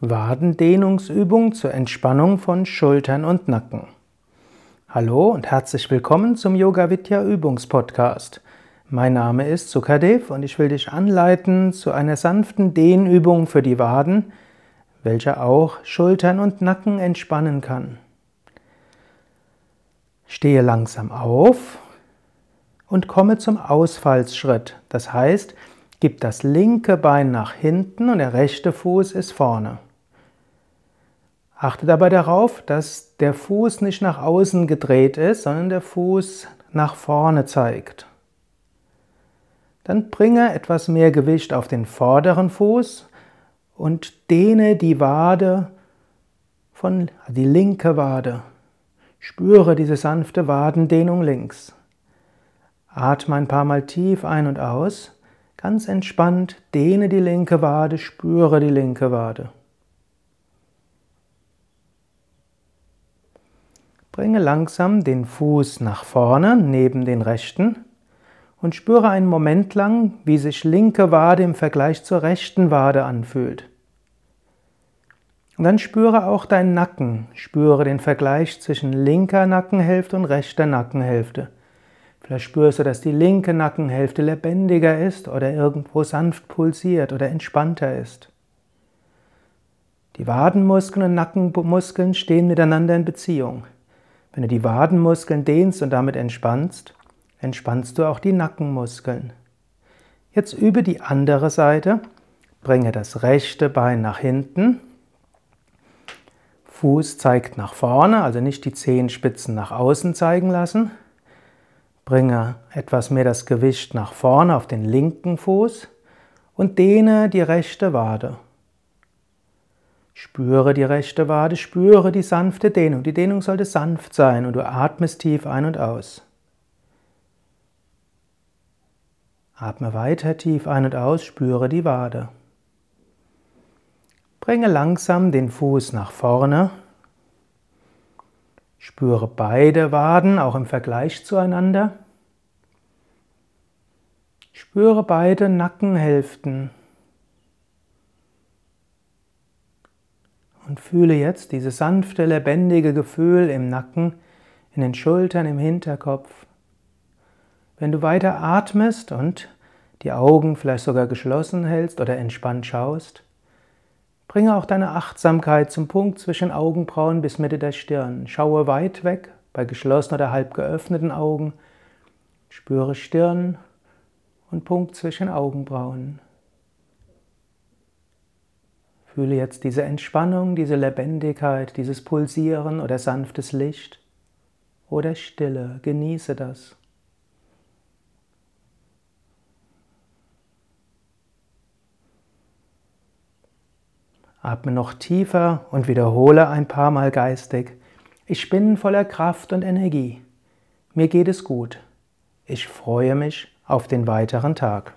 Wadendehnungsübung zur Entspannung von Schultern und Nacken. Hallo und herzlich willkommen zum Yoga Vidya Übungspodcast. Mein Name ist Sukadev und ich will dich anleiten zu einer sanften Dehnübung für die Waden, welche auch Schultern und Nacken entspannen kann. Stehe langsam auf und komme zum Ausfallsschritt. Das heißt, gib das linke Bein nach hinten und der rechte Fuß ist vorne. Achte dabei darauf, dass der Fuß nicht nach außen gedreht ist, sondern der Fuß nach vorne zeigt. Dann bringe etwas mehr Gewicht auf den vorderen Fuß und dehne die Wade von die linke Wade. Spüre diese sanfte Wadendehnung links. Atme ein paar Mal tief ein und aus. Ganz entspannt dehne die linke Wade, spüre die linke Wade. Bringe langsam den Fuß nach vorne neben den rechten und spüre einen Moment lang, wie sich linke Wade im Vergleich zur rechten Wade anfühlt. Und dann spüre auch deinen Nacken, spüre den Vergleich zwischen linker Nackenhälfte und rechter Nackenhälfte. Vielleicht spürst du, dass die linke Nackenhälfte lebendiger ist oder irgendwo sanft pulsiert oder entspannter ist. Die Wadenmuskeln und Nackenmuskeln stehen miteinander in Beziehung. Wenn du die Wadenmuskeln dehnst und damit entspannst, entspannst du auch die Nackenmuskeln. Jetzt übe die andere Seite. Bringe das rechte Bein nach hinten. Fuß zeigt nach vorne, also nicht die Zehenspitzen nach außen zeigen lassen. Bringe etwas mehr das Gewicht nach vorne auf den linken Fuß und dehne die rechte Wade. Spüre die rechte Wade, spüre die sanfte Dehnung. Die Dehnung sollte sanft sein und du atmest tief ein und aus. Atme weiter tief ein und aus, spüre die Wade. Bringe langsam den Fuß nach vorne. Spüre beide Waden auch im Vergleich zueinander. Spüre beide Nackenhälften. Und fühle jetzt dieses sanfte, lebendige Gefühl im Nacken, in den Schultern, im Hinterkopf. Wenn du weiter atmest und die Augen vielleicht sogar geschlossen hältst oder entspannt schaust, bringe auch deine Achtsamkeit zum Punkt zwischen Augenbrauen bis Mitte der Stirn. Schaue weit weg bei geschlossenen oder halb geöffneten Augen. Spüre Stirn und Punkt zwischen Augenbrauen. Fühle jetzt diese Entspannung, diese Lebendigkeit, dieses Pulsieren oder sanftes Licht oder Stille. Genieße das. Atme noch tiefer und wiederhole ein paar Mal geistig. Ich bin voller Kraft und Energie. Mir geht es gut. Ich freue mich auf den weiteren Tag.